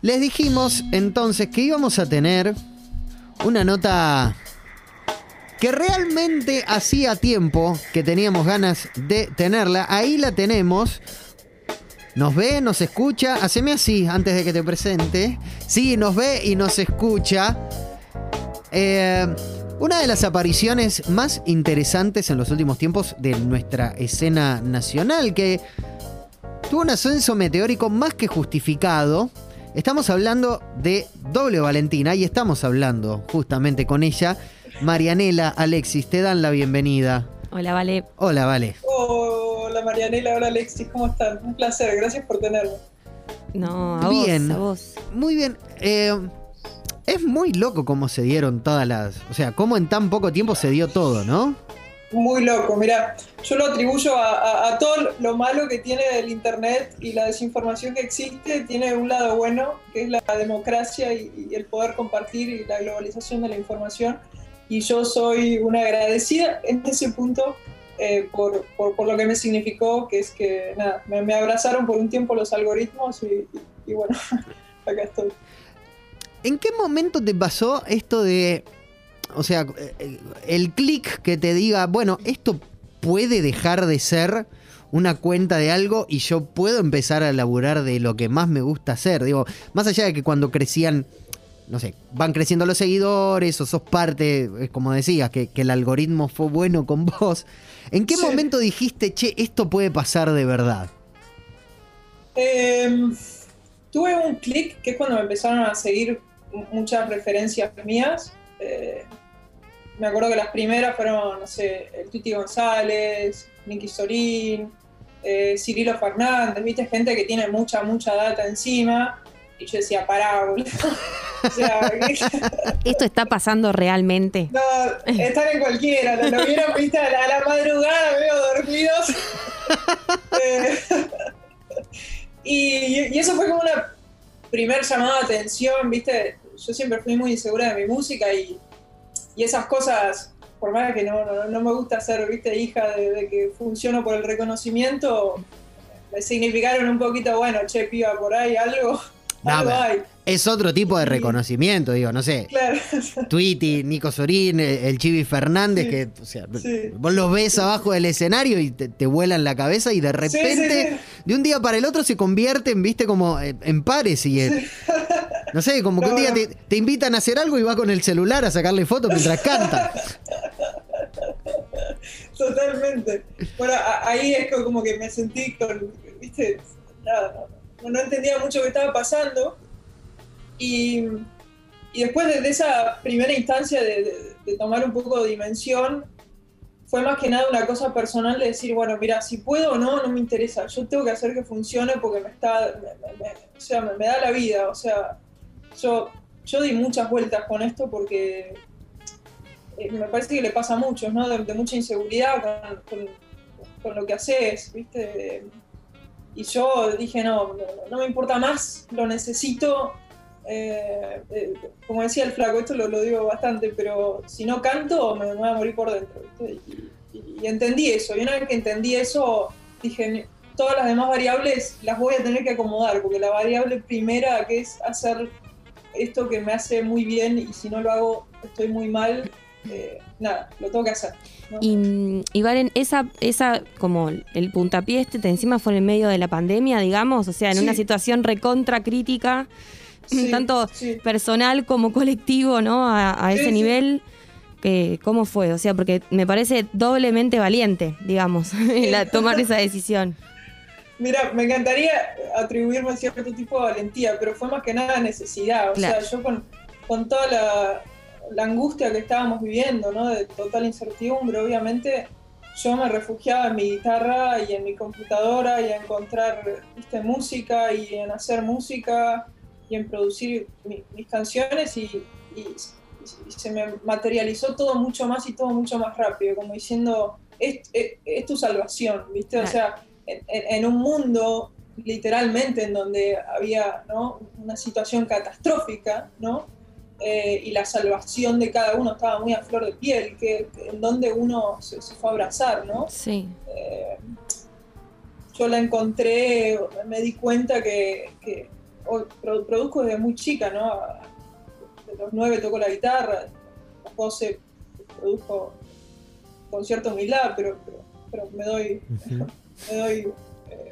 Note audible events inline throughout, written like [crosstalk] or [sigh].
Les dijimos entonces que íbamos a tener una nota que realmente hacía tiempo que teníamos ganas de tenerla. Ahí la tenemos. Nos ve, nos escucha. Haceme así antes de que te presente. Sí, nos ve y nos escucha. Eh, una de las apariciones más interesantes en los últimos tiempos de nuestra escena nacional, que tuvo un ascenso meteórico más que justificado. Estamos hablando de Doble Valentina y estamos hablando justamente con ella. Marianela, Alexis, te dan la bienvenida. Hola, Vale. Hola, Vale. Hola Marianela, hola Alexis, ¿cómo están? Un placer, gracias por tenerme. No, a Bien. vos, a vos. Muy bien. Eh, es muy loco cómo se dieron todas las... O sea, cómo en tan poco tiempo se dio todo, ¿no? Muy loco, mira, yo lo atribuyo a, todo lo malo que tiene el Internet y la desinformación que existe, tiene un lado bueno, que es la democracia y, el poder compartir y la globalización de la información. Y yo soy una agradecida en ese punto eh, por, por- lo que me significó, que es que nada, me, abrazaron por un tiempo los algoritmos y- y bueno, [laughs] acá estoy. ¿En qué momento te pasó esto de... O sea, eh, el clic que te diga, bueno, esto puede dejar de ser una cuenta de algo y yo puedo empezar a laburar de lo que más me gusta hacer. Digo, más allá de que cuando crecían, no sé, van creciendo los seguidores o sos parte, es como decías, que, que el algoritmo fue bueno con vos. ¿En qué Sí. momento dijiste, che, esto puede pasar de verdad? Eh, tuve un clic que es cuando me empezaron a seguir muchas referencias mías. Eh, me acuerdo que las primeras fueron, no sé, el Tuti González, Nicky Sorín, eh, Cirilo Fernández, viste, gente que tiene mucha, mucha data encima. Y yo decía, pará, boludo. [laughs] o sea, [laughs] ¿Esto está pasando realmente? no, están en cualquiera, lo, lo vieron, viste, a la, a la madrugada, medio dormidos. [laughs] Eh, y, y eso fue como una primer llamada de atención, viste. Yo siempre fui muy insegura de mi música y, y esas cosas, por más que no, no, no me gusta ser, viste, hija de, de que funciono por el reconocimiento, me significaron un poquito, bueno, che, piba, por ahí algo, [laughs] No, algo hay. Es otro tipo de reconocimiento, digo, no sé. Claro. [laughs] Tweety, Nico Sorín, el, Chivi Fernández, Sí. que o sea, Sí. vos los ves abajo del escenario y te, te vuelan la cabeza y de repente, de un día para el otro se convierten, viste, como en, pares y no sé, como que un día te, te invitan a hacer algo y va con el celular a sacarle fotos mientras canta. Totalmente. Bueno, a- ahí es co- como que me sentí con, viste, nada, no, no entendía mucho qué estaba pasando. Y, y después de, esa primera instancia de, de- de tomar un poco de dimensión, fue más que nada una cosa personal de decir, bueno, mira, si puedo o no, no me interesa. Yo tengo que hacer que funcione porque me está, me- me- me- o sea, me, me da la vida. O sea, yo, yo di muchas vueltas con esto porque eh, me parece que le pasa a muchos, ¿no? De, mucha inseguridad con, lo que haces, ¿viste? Y yo dije, no, no, me importa más, lo necesito. Eh, eh, como decía el flaco, esto lo, digo bastante, pero si no canto me, voy a morir por dentro, ¿viste? Y entendí eso, y una vez que entendí eso, dije, todas las demás variables las voy a tener que acomodar, porque la variable primera, que es hacer esto que me hace muy bien, y si no lo hago, estoy muy mal, eh, nada, lo tengo que hacer. ¿no? Y, y Valen, esa, esa, como el puntapié este, te encima fue en el medio de la pandemia, digamos, o sea, en Sí. una situación recontra crítica, Sí, [laughs] tanto sí. personal como colectivo, ¿no? A, ese nivel. Que, ¿Cómo fue? O sea, porque me parece doblemente valiente, digamos, [laughs] la- tomar [laughs] esa decisión. Mira, me encantaría atribuirme cierto tipo de valentía, pero fue más que nada necesidad. O Claro. sea, yo con, con toda la, la angustia que estábamos viviendo, ¿no? De total incertidumbre, obviamente, yo me refugiaba en mi guitarra y en mi computadora y a encontrar ¿viste, música y en hacer música y en producir mi- mis canciones y, y- y se me materializó todo mucho más y todo mucho más rápido, como diciendo, es, es- es tu salvación, ¿viste? O sea, en, un mundo literalmente en donde había ¿no? una situación catastrófica, ¿no? Eh, y la salvación de cada uno estaba muy a flor de piel, que, que en donde uno se, se fue a abrazar, ¿no? Sí. Eh, yo la encontré, me di cuenta que, que produzco desde muy chica, ¿no? A- De los nueve toco la guitarra, a los 12 produzco conciertos en mi lab, pero, pero, pero me doy, Ujú. Me doy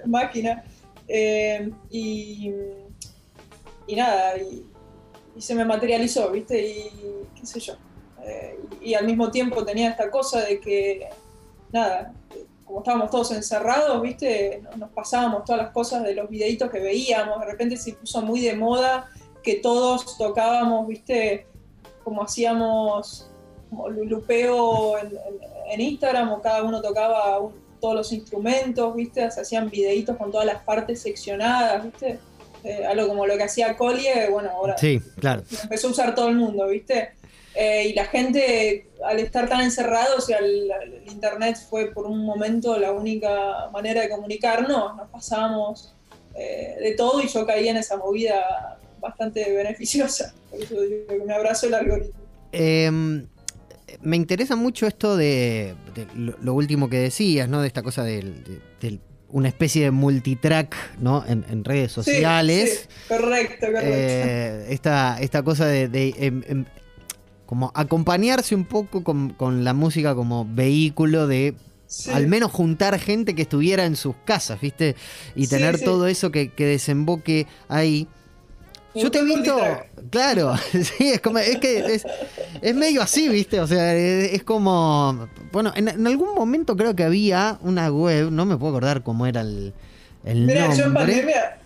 máquina. Eh, y, y nada, y, se me materializó, ¿viste? Y qué sé yo. Eh, y, al mismo tiempo tenía esta cosa de que, nada, como estábamos todos encerrados, ¿viste? Nos, pasábamos todas las cosas de los videitos que veíamos, de repente se puso muy de moda que todos tocábamos, ¿viste? Como hacíamos como lu- lupeo en- en Instagram o cada uno tocaba un- todos los instrumentos, ¿viste? Se hacían videitos con todas las partes seccionadas, ¿viste? Eh, algo como lo que hacía Collie, bueno, ahora Sí, claro. empezó a usar todo el mundo, ¿viste? Eh, y la gente, al estar tan encerrados, o sea, el, internet fue por un momento la única manera de comunicarnos, nos pasábamos eh, de todo y yo caí en esa movida bastante beneficiosa. [laughs] Por eso digo me abrazo el algoritmo. Me interesa mucho esto de, de lo, lo último que decías, ¿no? De esta cosa del- de, del- una especie de multitrack, ¿no? En, en redes sociales. sí, correcto, correcto. Eh, esta, esta cosa de, de, em, em, como acompañarse un poco con, con la música como vehículo de Sí. al menos juntar gente que estuviera en sus casas, ¿viste? Y tener todo eso que, que desemboque ahí. Yo te he visto, claro, [laughs] sí, es como, es que es, es medio así, ¿viste? O sea, es, es como, bueno, en, en algún momento creo que había una web, no me puedo acordar cómo era el, el Mira, yo en nombre. pandemia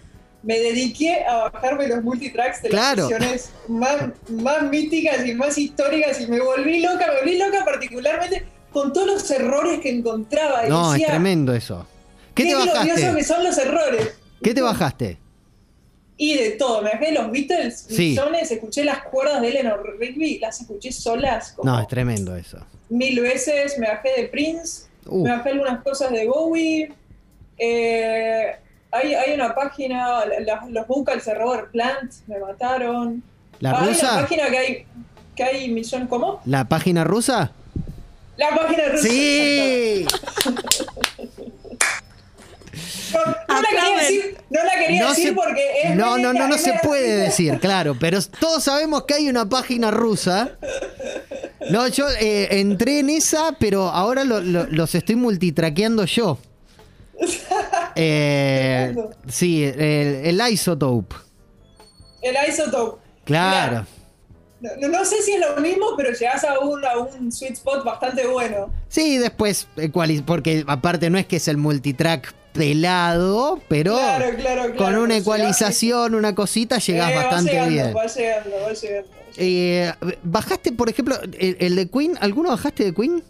me dediqué a bajarme los multitracks de Claro. las canciones más, más míticas y más históricas y me volví loca, me volví loca particularmente con todos los errores que encontraba. Y No, es tremendo eso. ¿Qué te qué que bajaste? son los errores. ¿Qué te bajaste? Y de todo, me bajé los Beatles, Sí. millones, escuché las cuerdas de Eleanor Rigby, las escuché solas como No, es tremendo eso. mil veces, me bajé de Prince, Uh, me bajé algunas cosas de Bowie. eh, hay, hay una página, la- los vocals de Robert Plant me mataron. ¿La hay una rusa? página que hay, que hay millón, ¿cómo? ¿La página rusa? La página rusa. Sí. [laughs] No, no la quería decir, no la quería No decir se- porque es No, no, no, no se puede decir, claro, pero todos sabemos que hay una página rusa. No, yo eh, entré en esa, pero ahora lo- lo- los estoy multitraqueando yo. [laughs] Eh, sí, el, el Isotope. El Isotope. Claro. Mira, no, no sé si es lo mismo, pero llegás a un, a un sweet spot bastante bueno. Sí, después, ecuali- porque aparte no es que es el multitrack pelado, pero Claro, claro, claro. con una Llegás- ecualización, una cosita, llegás Eh, va bastante llegando, bien. Va llegando, va llegando. Eh, ¿Bajaste, por ejemplo, el, el de Queen? ¿Alguno bajaste de Queen?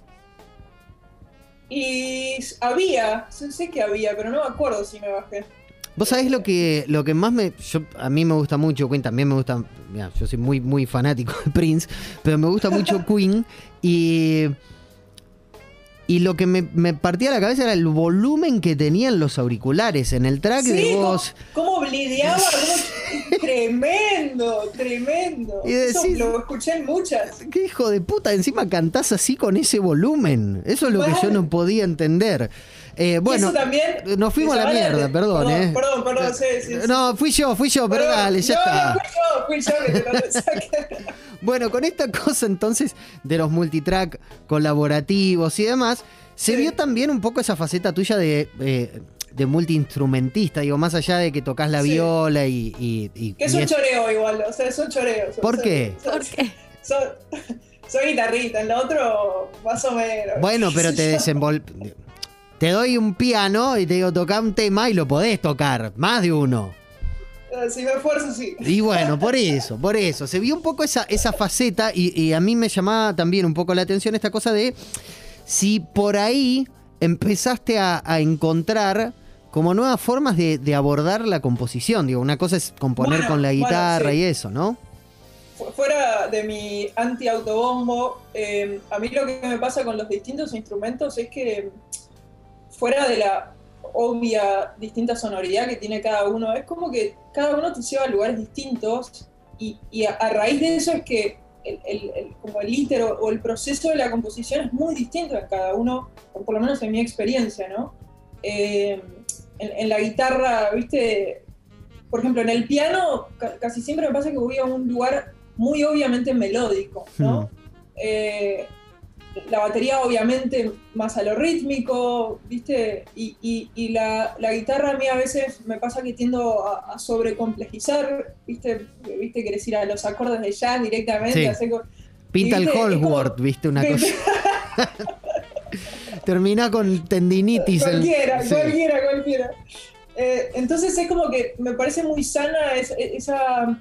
Y había, sé sé que había, pero no me acuerdo si me bajé. Vos sabés lo que, lo que más me. Yo, a mí me gusta mucho Queen, también me gusta. mirá, yo soy muy, muy fanático de Prince, pero me gusta mucho [laughs] Queen. Y. Y lo que me, me partía la cabeza era el volumen que tenían los auriculares en el track de Sí, cómo, voz. cómo blideaba, [laughs] tremendo, tremendo. Y Eso lo escuché en muchas. ¿Qué hijo de puta? Encima cantás así con ese volumen. Eso es lo que yo no podía entender. Eh, bueno, eso también, nos fuimos a la mierda, perdón, perdón, eh. Perdón, perdón, sí, sí. No, fui yo, fui yo, pero dale, ya no, está. No, fui yo, fui yo que te lo. [laughs] Bueno, con esta cosa entonces de los multitrack colaborativos y demás, se Sí. vio también un poco esa faceta tuya de, eh, de multiinstrumentista, digo, más allá de que tocas la Sí. viola y... y- y- Que es y un es- choreo igual, o sea, es un choreo. ¿Por Soy- qué? soy- ¿Por qué? Soy, soy guitarrista, en lo otro más o menos. Bueno, [laughs] pero te desenvol... Te doy un piano y te digo, toca un tema y lo podés tocar, más de uno. Eh, Si me esfuerzo, sí. Y bueno, por [laughs] eso, por eso. Se vio un poco esa, esa faceta y, y a mí me llamaba también un poco la atención esta cosa de si por ahí empezaste a, a encontrar como nuevas formas de, de abordar la composición. Digo, una cosa es componer Bueno, con la bueno, guitarra sí. y eso, ¿no? Fu- Fuera de mi anti-autobombo, eh, a mí lo que me pasa con los distintos instrumentos es que fuera de la obvia distinta sonoridad que tiene cada uno, es como que cada uno te lleva a lugares distintos y, y a, a raíz de eso es que el, el- el- como el íter o, o el proceso de la composición es muy distinto en cada uno, o por lo menos en mi experiencia, ¿no? Eh, en, en la guitarra, viste, por ejemplo, en el piano ca- casi siempre me pasa que voy a un lugar muy obviamente melódico, ¿no? Hmm. Eh, la batería obviamente más a lo rítmico, ¿viste? Y, y- y la, la guitarra a mí a veces me pasa que tiendo a, a sobrecomplejizar, ¿viste? ¿Viste? Querés ir a los acordes de jazz directamente, Sí. hacer Pinta el Holsworth, viste una cosa. [laughs] Termina con tendinitis. el- Cualquiera, sí. cualquiera, cualquiera. Eh, entonces es como que me parece muy sana es- esa...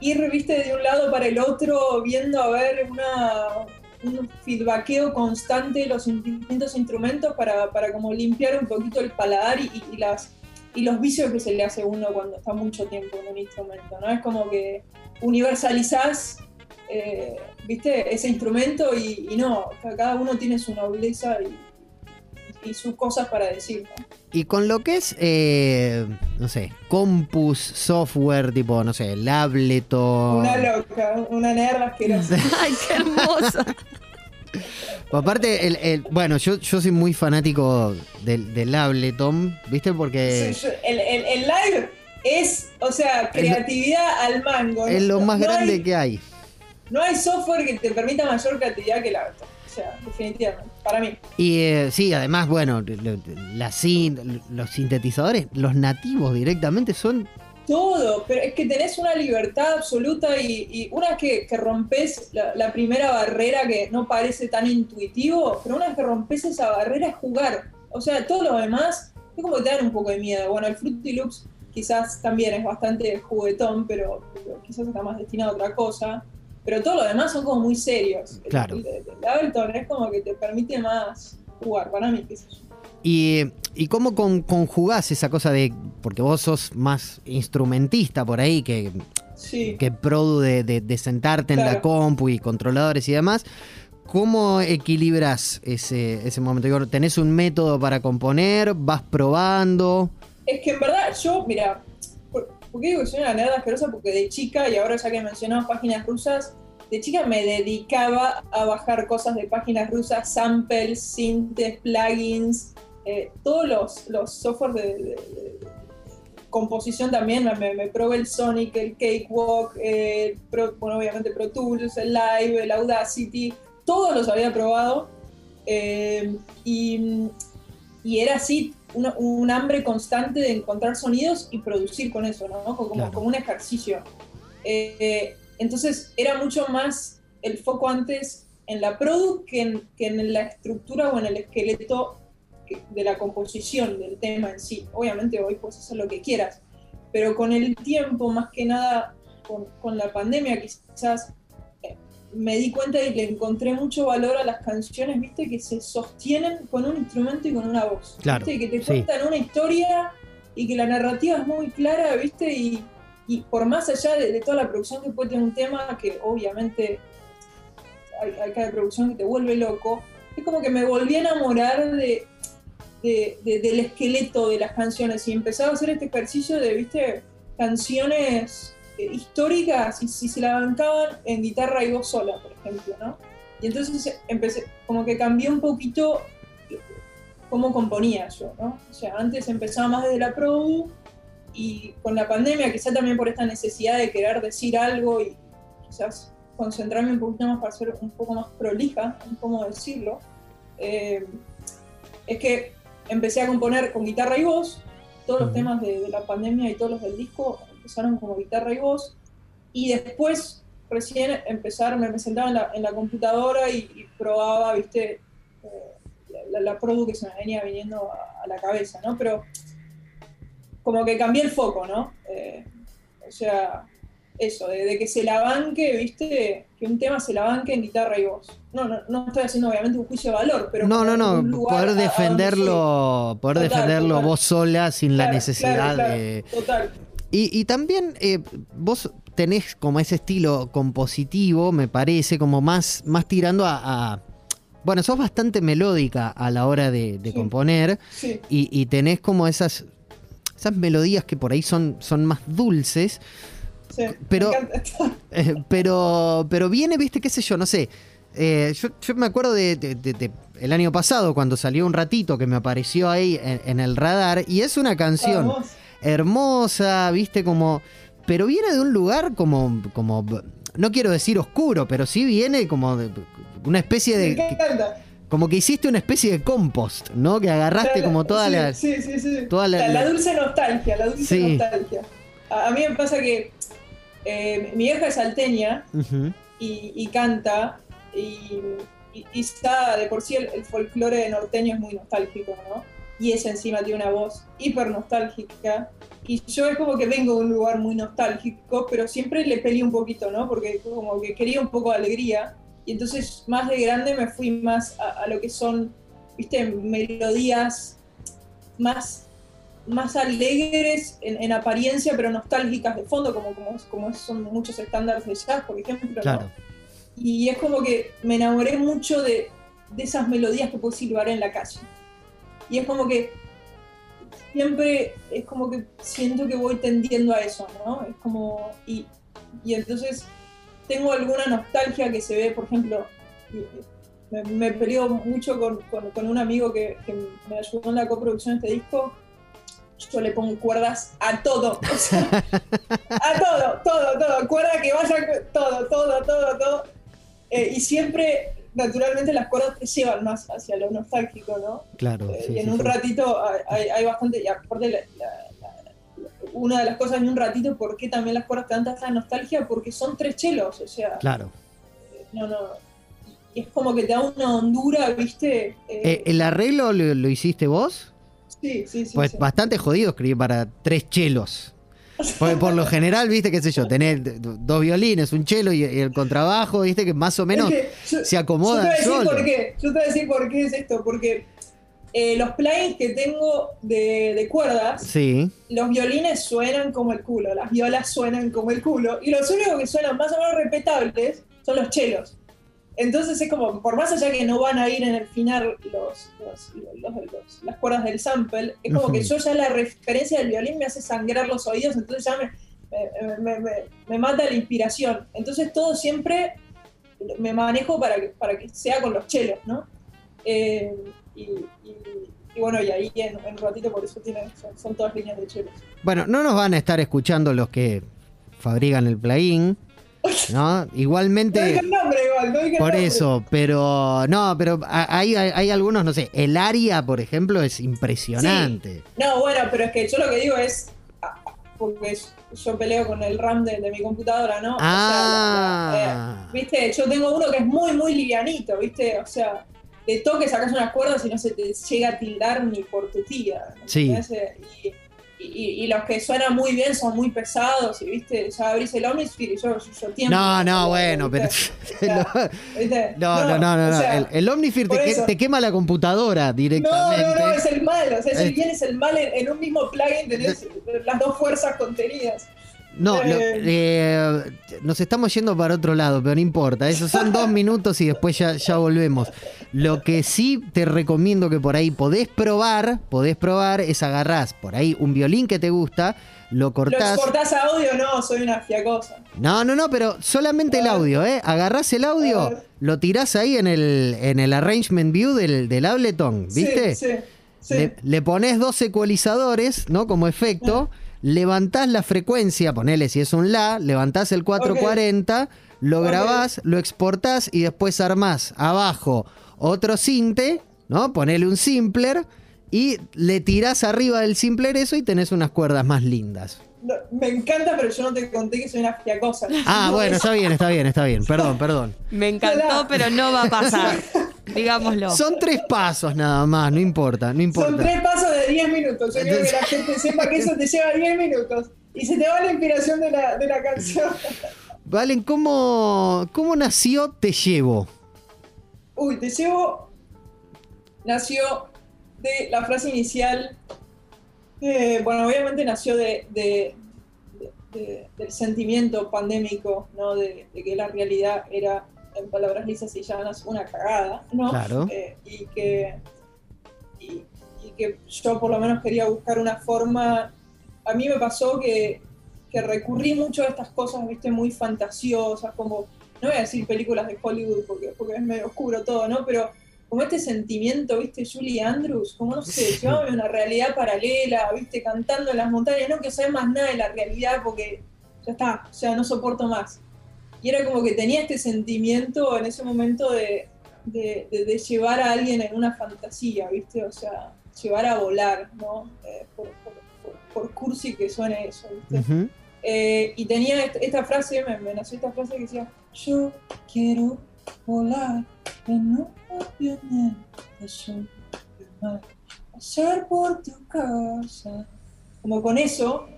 ir, viste, de un lado para el otro, viendo a ver una, un feedbackeo constante de los in- distintos instrumentos para, para como limpiar un poquito el paladar y, y las, y los vicios que se le hace a uno cuando está mucho tiempo en un instrumento, ¿no? Es como que universalizás, eh, viste, ese instrumento y, y no, ca- cada uno tiene su nobleza y, y sus cosas para decir, ¿no? Y con lo que es, eh, no sé, compus, software, tipo, no sé, el Ableton. Una loca, una nerd asquerosa. [laughs] Ay, qué hermoso. Aparte, el, el- bueno, yo, yo soy muy fanático del, del Ableton, ¿viste? Porque Sí, yo- el, el- el live es, o sea, creatividad al mango. es lo más no grande hay- que hay. No hay software que te permita mayor creatividad que el Ableton. Sea, definitivamente, para mí. Y eh, sí, además, bueno, lo- la sin- los sintetizadores, los nativos directamente son. Todo, pero es que tenés una libertad absoluta y, y una vez que, que rompes la, la primera barrera que no parece tan intuitivo, pero una vez que rompes esa barrera es jugar. O sea, todo lo demás es como que te dan un poco de miedo. Bueno, el Fruity Loops quizás también es bastante juguetón, pero, pero quizás está más destinado a otra cosa. Pero todo lo demás son como muy serios. El- Claro. El, el Ableton es como que te permite más jugar, para mí, qué sé yo. Y, y cómo con- conjugás esa cosa de. Porque vos sos más instrumentista por ahí que, Sí. que produ de, de- de sentarte en la compu y controladores y demás. ¿Cómo equilibras ese, ese momento? ¿Tenés un método para componer? ¿Vas probando? Es que en verdad yo, mira, ¿por, qué digo que soy una nerd asquerosa? Porque de chica, y ahora ya que mencionamos páginas rusas, de chica me dedicaba a bajar cosas de páginas rusas, samples, sintes, plugins, eh, todos los, los software de, de- composición también, me, probé el Sonic, el Cakewalk, Pro- bueno, obviamente Pro Tools, el Live, el Audacity, todos los había probado. eh, y era así una- un hambre constante de encontrar sonidos y producir con eso, ¿no? Como, Claro. como un ejercicio. Eh, entonces era mucho más el foco antes en la produ que en, que en la estructura o en el esqueleto que- de la composición del tema en sí. Obviamente hoy puedes hacer lo que quieras, pero con el tiempo, más que nada con, con la pandemia quizás, me di cuenta y le encontré mucho valor a las canciones, viste, que se sostienen con un instrumento y con una voz. Claro, ¿viste? Que te sí. cuentan una historia y que la narrativa es muy clara, viste, y, y por más allá de, de toda la producción que puede tener un tema, que obviamente hay, hay cada producción que te vuelve loco, es como que me volví a enamorar de, de- de- del esqueleto de las canciones y empezaba a hacer este ejercicio de, viste, canciones eh, históricas y si se la bancaban en guitarra y voz sola, por ejemplo, ¿no? Y entonces empecé, como que cambié un poquito cómo componía yo, ¿no? O sea, antes empezaba más desde la produ y con la pandemia, quizá también por esta necesidad de querer decir algo y quizás concentrarme un poquito más para ser un poco más prolija en cómo decirlo, eh, es que empecé a componer con guitarra y voz, todos los temas de, de la pandemia y todos los del disco empezaron como guitarra y voz, y después recién empezaron, me sentaba en la, en la computadora y, y probaba, viste, eh, la, la, produ que se me venía viniendo a, a la cabeza, ¿no? Pero como que cambié el foco, ¿no? Eh, o sea, eso, de, de que se la banque, viste, que un tema se la banque en guitarra y voz. No, no, no estoy haciendo obviamente un juicio de valor, pero no, no, no. Poder defenderlo, poder Total, defenderlo total. vos sola sin la necesidad claro, claro, de. Total. Y, y también eh, vos tenés como ese estilo compositivo, me parece, como más, más tirando a, a- Bueno, sos bastante melódica a la hora de, de Sí. componer Sí, y, y tenés como esas, esas melodías que por ahí son, son más dulces, sí. Pero- Me eh, pero, pero viene, viste, qué sé yo, no sé. eh, yo, yo me acuerdo de, de- de- de el año pasado cuando salió un ratito que me apareció ahí en, en el radar y es una canción Vamos. Hermosa, viste, como. Pero viene de un lugar como. como no quiero decir oscuro, pero sí viene como de una especie de. Me encanta. Como que hiciste una especie de compost, ¿no? Que agarraste como toda sí, la. Sí, sí, sí. toda la- la, la la- dulce nostalgia, la dulce Sí. nostalgia. A, a mí me pasa que eh, mi vieja es salteña y, y canta y, y, y está de por sí el, el folclore norteño es muy nostálgico, ¿no? Y ella encima tiene una voz hiper nostálgica. Y yo es como que vengo de un lugar muy nostálgico, pero siempre le peleé un poquito, ¿no? Porque como que quería un poco de alegría. Y entonces más de grande me fui más a, a lo que son, viste, melodías más, más alegres en, en apariencia, pero nostálgicas de fondo, como, como, como son muchos estándares de jazz, por ejemplo. ¿no? Claro. Y es como que me enamoré mucho de, de esas melodías que puedo silbar en la calle. Y es como que siempre es como que siento que voy tendiendo a eso, ¿no? Es como. Y, y entonces tengo alguna nostalgia que se ve, por ejemplo, me, me peleo mucho con, con- con un amigo que, que me ayudó en la coproducción de este disco. Yo le pongo cuerdas a todo, [laughs] o sea, a todo, todo, todo, cuerda que vaya, todo, todo, todo, todo. Eh, y siempre, naturalmente, las cuerdas te llevan más hacia lo nostálgico, ¿no? Claro. Eh, sí, y en sí, un sí. ratito hay, hay- bastante, y aparte la- la- la- una de las cosas en un ratito, ¿por qué también las cuerdas te dan tanta nostalgia? Porque son tres chelos, o sea, Claro. no, no, y es como que te da una hondura, ¿viste? Eh, Eh, ¿El arreglo lo, lo hiciste vos? sí, sí, sí. Pues bastante jodido escribir para tres chelos. Porque por lo general, viste, qué sé yo, tener d- dos violines, un chelo y, y el contrabajo, viste, que más o menos Es que yo- se Yo acomodan te voy a decir por qué. Yo te voy a decir por qué es esto. Porque eh, los plugins que tengo de, de cuerdas, Sí, los violines suenan como el culo, las violas suenan como el culo. Y los únicos que suenan más o menos respetables son los chelos. Entonces es como, por más allá que no van a ir en el final los, los- los- los- las cuerdas del sample, es como que yo ya la referencia del violín me hace sangrar los oídos, entonces ya me, me- me- me- me mata la inspiración. Entonces todo siempre me manejo para que, para que sea con los chelos, ¿no? Eh, y, y- y bueno, y ahí en, un ratito por eso tiene, son, son todas líneas de chelos. Bueno, no nos van a estar escuchando los que fabrican el plugin, [laughs] ¿no? Igualmente, nombre igual, no por eso, pero no, pero hay, hay, hay algunos, no sé, el aria, por ejemplo, es impresionante. No, bueno, pero es que yo lo que digo es, ah, porque yo peleo con el RAM de, de mi computadora, ¿no? O sea, la- eh, Ah, viste, yo tengo uno que es muy, muy livianito, viste, o sea, de toque sacas unas cuerdas y no se te llega a tildar ni por tu tía. Sí. Eh, Y, y- y los que suenan muy bien son muy pesados, y viste, ya abrís el Omnisphere y yo, yo, yo tiemblo. no, no, bueno, pero... No, [laughs] no, no, no, no. o sea, el, el Omnisphere te, que- te quema la computadora No, directamente. no, no, es el mal. O sea, el bien, es el mal. En, en un mismo plugin tenés las dos fuerzas contenidas. No, lo- Eh. eh, nos estamos yendo para otro lado, pero no importa. Esos son dos [laughs] minutos y después ya, ya volvemos. Lo que sí te recomiendo que por ahí podés probar, podés probar es agarrás por ahí un violín que te gusta, lo ¿Lo cortás. exportás a audio? No, soy una fiacosa. No, no, no, pero solamente el audio, ¿eh? Agarrás el audio, lo tirás ahí en el, en el arrangement view del, del Ableton, ¿viste? Sí, sí. sí. Le, le pones dos ecualizadores, ¿no? Como efecto. Levantás la frecuencia, ponele si es un La, levantás el 440, lo Ok. grabás, lo exportás y después armás abajo otro cinte, ¿no? Ponele un simpler y le tirás arriba del simpler eso y tenés unas cuerdas más lindas. No, me encanta, pero yo no te conté que soy una fiacosa. Ah, No, bueno, es- está bien, está bien, está bien. Perdón, perdón. Me encantó, pero no va a pasar. [laughs] Digámoslo. Son tres pasos nada más, no importa, no importa. Son tres pasos de 10 minutos. Yo quiero que la gente sepa que eso te lleva 10 minutos. Y se te va la inspiración de la, de la canción. [laughs] Valen, ¿cómo, ¿cómo nació Te Llevo? Uy, te llevo. Nació de la frase inicial. eh, bueno, obviamente nació de, de- de- de- del sentimiento pandémico, ¿no? De, de que la realidad era, en palabras lisas y llanas, una cagada, ¿no? Claro. Eh, y, que, y, y que yo por lo menos quería buscar una forma. A mí me pasó que, que recurrí mucho a estas cosas, viste, muy fantasiosas, como no voy a decir películas de Hollywood porque, porque es medio oscuro todo, ¿no? Pero como este sentimiento, ¿viste? Julie Andrews, como no sé, llevábame a una realidad paralela, ¿viste? Cantando en las montañas, no quiero saber más nada de la realidad porque ya está, o sea, no soporto más. Y era como que tenía este sentimiento en ese momento de, de, de- de llevar a alguien en una fantasía, ¿viste? O sea, llevar a volar, ¿no? Eh, por, por- por- por cursi que suene eso, ¿viste? Eh, y tenía esta, frase, me, me nació esta frase que decía, yo quiero volar en un el mar, pasar por tu casa. Como con eso.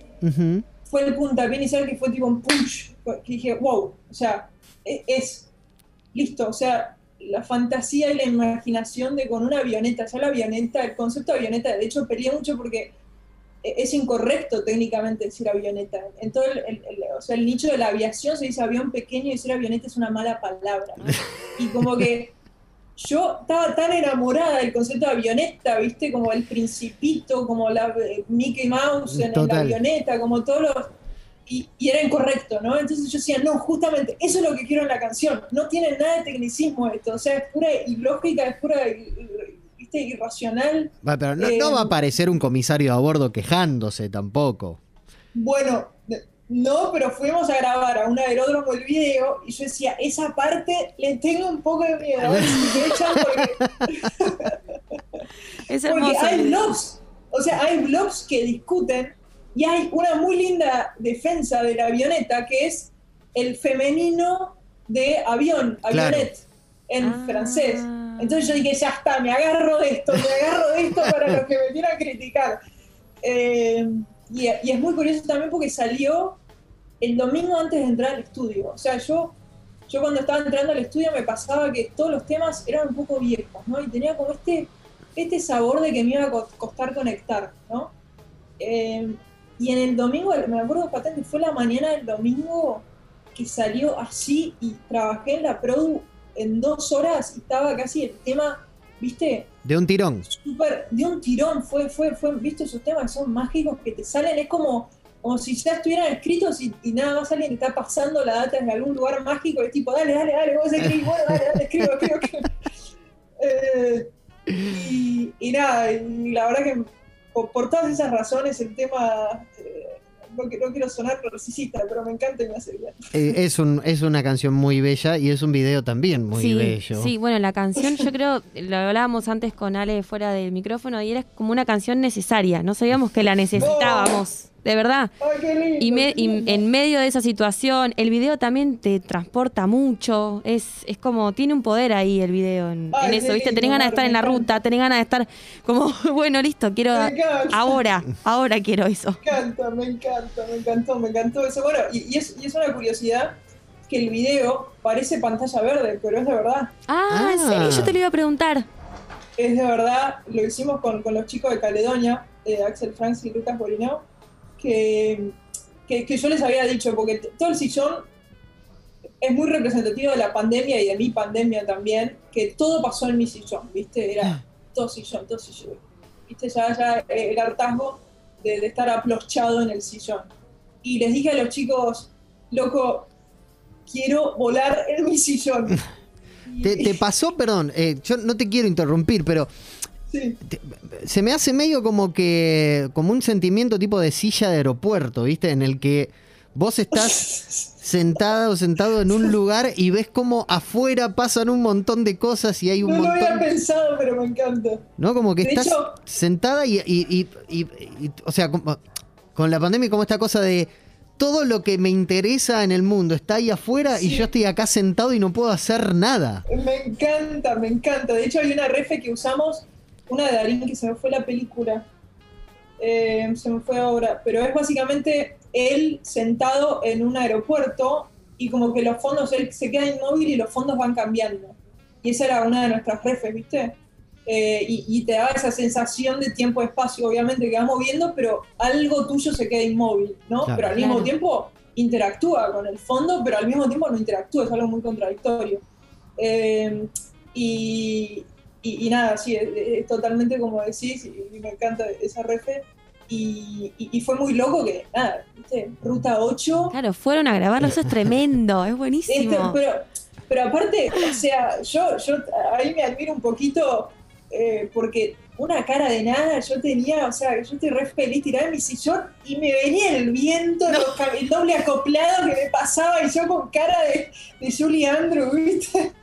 Fue el puntapié inicial que fue tipo un punch, que dije, wow, o sea, e- es, listo, o sea, la fantasía y la imaginación de con una avioneta, ya la avioneta, el concepto de avioneta, de hecho peleé mucho porque e- es incorrecto técnicamente decir avioneta. En todo el, el- el- o sea, el nicho de la aviación se dice avión pequeño y decir avioneta es una mala palabra. [laughs] Y como que yo estaba tan enamorada del concepto de avioneta, ¿viste? Como el principito, como la eh, Mickey Mouse en, en la Total. avioneta, como todos los... Y, y era incorrecto, ¿no? Entonces yo decía, no, justamente, eso es lo que quiero en la canción. No tiene nada de tecnicismo esto, o sea, es pura ilógica, es pura, ¿viste? Irracional. Va, pero no, Eh, no va a aparecer un comisario a bordo quejándose tampoco. Bueno, no, pero fuimos a grabar a un aeródromo el video y yo decía, esa parte le tengo un poco de miedo. a ver si me echan porque [laughs] Es Porque hay blogs, o sea, hay blogs que discuten y hay una muy linda defensa de la avioneta que es el femenino de avión, Claro. avionet, en Ah. francés. Entonces yo dije, ya está, me agarro de esto, me agarro de esto para los que me quieran criticar. Eh, y, es muy curioso también porque salió el domingo antes de entrar al estudio. O sea, yo, yo cuando estaba entrando al estudio me pasaba que todos los temas eran un poco viejos, ¿no? Y tenía como este, este sabor de que me iba a co- costar conectar, ¿no? Eh, y en el domingo, me acuerdo patente, fue la mañana del domingo que salió así y trabajé en la Produ en dos horas y estaba casi el tema, ¿viste? De un tirón. de un tirón, fue, fue, fue, viste esos temas son mágicos que te salen, es como, como si ya estuvieran escritos y, nada más alguien está pasando la data desde algún lugar mágico, tipo, dale, dale, dale, vos escribís, bueno, dale, dale, escribo, escribo, escribo. [laughs] Eh, y, nada, y la verdad que por todas esas razones el tema, no, que- no quiero sonar narcisista, pero me encanta y me hace bien. Eh, es, un, es una canción muy bella y es un video también muy sí, bello. Sí, bueno, la canción yo creo, lo hablábamos antes con Ale fuera del micrófono y era como una canción necesaria, no sabíamos que la necesitábamos, de verdad. Ay, qué lindo. Y, me- qué y en medio de esa situación, el video también te transporta mucho, es, es como, tiene un poder ahí el video en, Ay, en qué eso, ¿viste? lindo, Tenés ganas de estar en la ruta, tenés ganas de estar como, [laughs] bueno, listo, quiero, Me encanta. ahora, ahora quiero eso. Me encanta, me encanta, me encantó, me encantó eso. Bueno, y, y es, y es una curiosidad que el video parece pantalla verde, pero es de verdad. Ah, ¿en Ah. serio? Yo te lo iba a preguntar. Es de verdad, lo hicimos con, con los chicos de Caledonia, eh, Axel Franks y Lucas Borineo, que, que, que yo les había dicho, porque todo el sillón es muy representativo de la pandemia y de mi pandemia también, que todo pasó en mi sillón, ¿viste? Era todo sillón, todo sillón. ¿Viste? Ya, ya el hartazgo de, de estar aplochado en el sillón. Y les dije a los chicos, loco, quiero volar en mi sillón. Y- [laughs] ¿Te, te pasó, perdón, eh, yo no te quiero interrumpir, pero sí. se me hace medio como que, como un sentimiento tipo de silla de aeropuerto, ¿viste? En el que vos estás [laughs] sentada o sentado en un lugar y ves como afuera pasan un montón de cosas y hay un No lo había montón... pensado, pero me encanta. ¿No? Como que De estás hecho- sentada y, y- y- o sea, con la pandemia como esta cosa de todo lo que me interesa en el mundo está ahí afuera y yo estoy acá sentado y no puedo hacer nada. Me encanta, me encanta. De hecho, hay una refe que usamos, una de Darín que se me fue la película. Eh, se me fue ahora. Pero es básicamente él sentado en un aeropuerto y como que los fondos, él se queda inmóvil y los fondos van cambiando. Y esa era una de nuestras refes, ¿viste? Eh, y, y te da esa sensación de tiempo-espacio, obviamente, que va moviendo, pero algo tuyo se queda inmóvil, ¿no? Claro. pero al mismo Claro. tiempo interactúa con el fondo, pero al mismo tiempo no interactúa, es algo muy contradictorio. Eh, y, y- y nada, sí, es, es totalmente como decís, y, y me encanta esa refe. Y, y- y fue muy loco que, nada, ¿viste? Ruta 8. Claro, fueron a grabarlo, eso es tremendo, es Este, buenísimo. pero pero aparte, o sea, yo, yo ahí me admiro un poquito eh, porque una cara de nada yo tenía, o sea, yo estoy re feliz tirada en mi sillón y me venía el viento, el doble acoplado que me pasaba y yo con cara de, de Julie Andrew, ¿viste?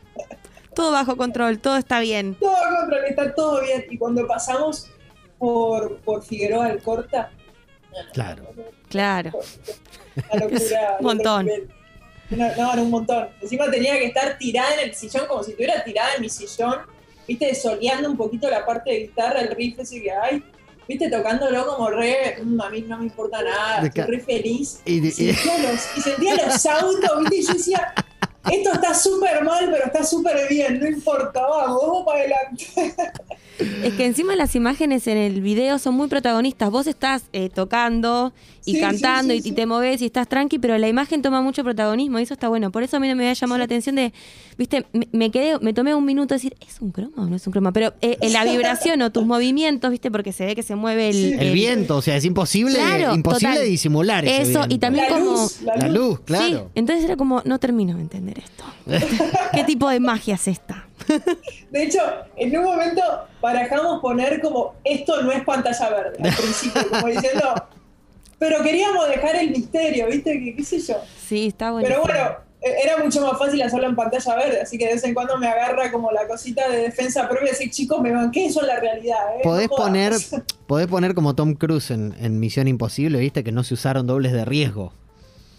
Todo bajo control, todo está bien. Todo contra que está todo bien. Y cuando pasamos por, por Figueroa Alcorta, Claro. Claro. una locura. [laughs] Un montón. No, no, era un montón. Encima tenía que estar tirada en el sillón como si estuviera tirada en mi sillón, viste, soleando un poquito la parte de guitarra, el riff ese que hay, viste, tocándolo como re, "Mm, a mí no me importa nada, estoy re feliz. Y Y sentía los, y sentía los autos, viste, y yo decía, [laughs] esto está súper mal, pero está súper bien, no importa, vamos, vamos para adelante. Es que encima las imágenes en el video son muy protagonistas. Vos estás eh, tocando y Sí, cantando sí, y- sí, y, sí. te moves y estás tranqui, pero la imagen toma mucho protagonismo y eso está bueno. Por eso a mí no me había llamado la atención de, viste, me, me quedé, me tomé un minuto de decir, ¿es un croma o no es un croma? Pero eh, eh, la [laughs] vibración o tus movimientos, viste, porque se ve que se mueve el, Sí. El viento, o sea, es imposible, Claro, imposible total. disimular ese Eso, y también La como... luz, la La luz. luz, Sí, claro. entonces era como, no termino de entender esto. [laughs] ¿Qué tipo de magia es esta? De hecho, en un momento barajamos poner como esto no es pantalla verde al principio, como diciendo, pero queríamos dejar el misterio, ¿viste? Que qué sé yo. Sí, está bueno. Pero bueno, e- era mucho más fácil hacerlo en pantalla verde, así que de vez en cuando me agarra como la cosita de defensa propia y decir, chicos, me banqué, eso es la realidad, ¿eh? Podés No jodas". poner, [laughs] podés poner como Tom Cruise en, en Misión Imposible, viste, que no se usaron dobles de riesgo.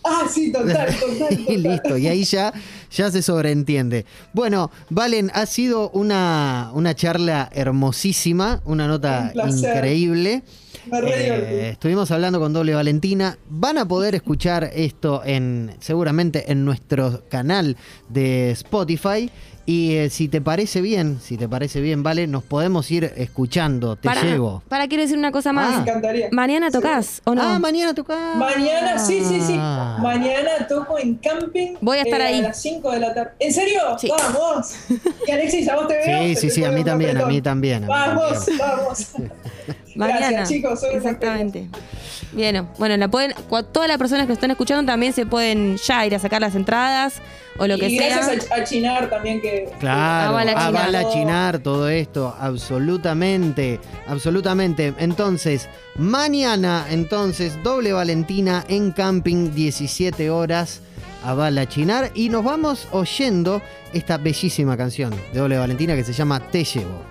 Ah, sí, total, [laughs] total. Y total. listo, y ahí ya, ya se sobreentiende. Bueno, Valen, ha sido una, una charla hermosísima, una nota Un increíble. Eh, estuvimos hablando con Doble Valentina. Van a poder [laughs] escuchar esto en seguramente en nuestro canal de Spotify. Y eh, si te parece bien, si te parece bien, vale, nos podemos ir escuchando. Te para, llevo. para, quiero decir una cosa Ah. Me más. encantaría. Mañana tocas, ¿o no? Ah, mañana tocás. Mañana, sí, sí, sí. Ah. Mañana toco en camping. Voy a estar eh, ahí. A las 5 de la tarde. ¿En serio? Sí. Vamos. Y Alexis, a vos te veo. Sí, sí, sí, a mí también, a mí también. a mí Vamos, también. vamos. Mañana. [laughs] Gracias, chicos. Exactamente. Bien, bueno, la pueden, todas las personas que están escuchando también se pueden ya ir a sacar las entradas o lo que y sea. gracias a, Chinar también que. Claro, A Bala a Chinar. Bala Chinar, todo esto, absolutamente, absolutamente. Entonces, mañana, entonces, doble Valentina en camping, 17 horas a Bala Chinar. Y nos vamos oyendo esta bellísima canción de doble Valentina que se llama Te llevo.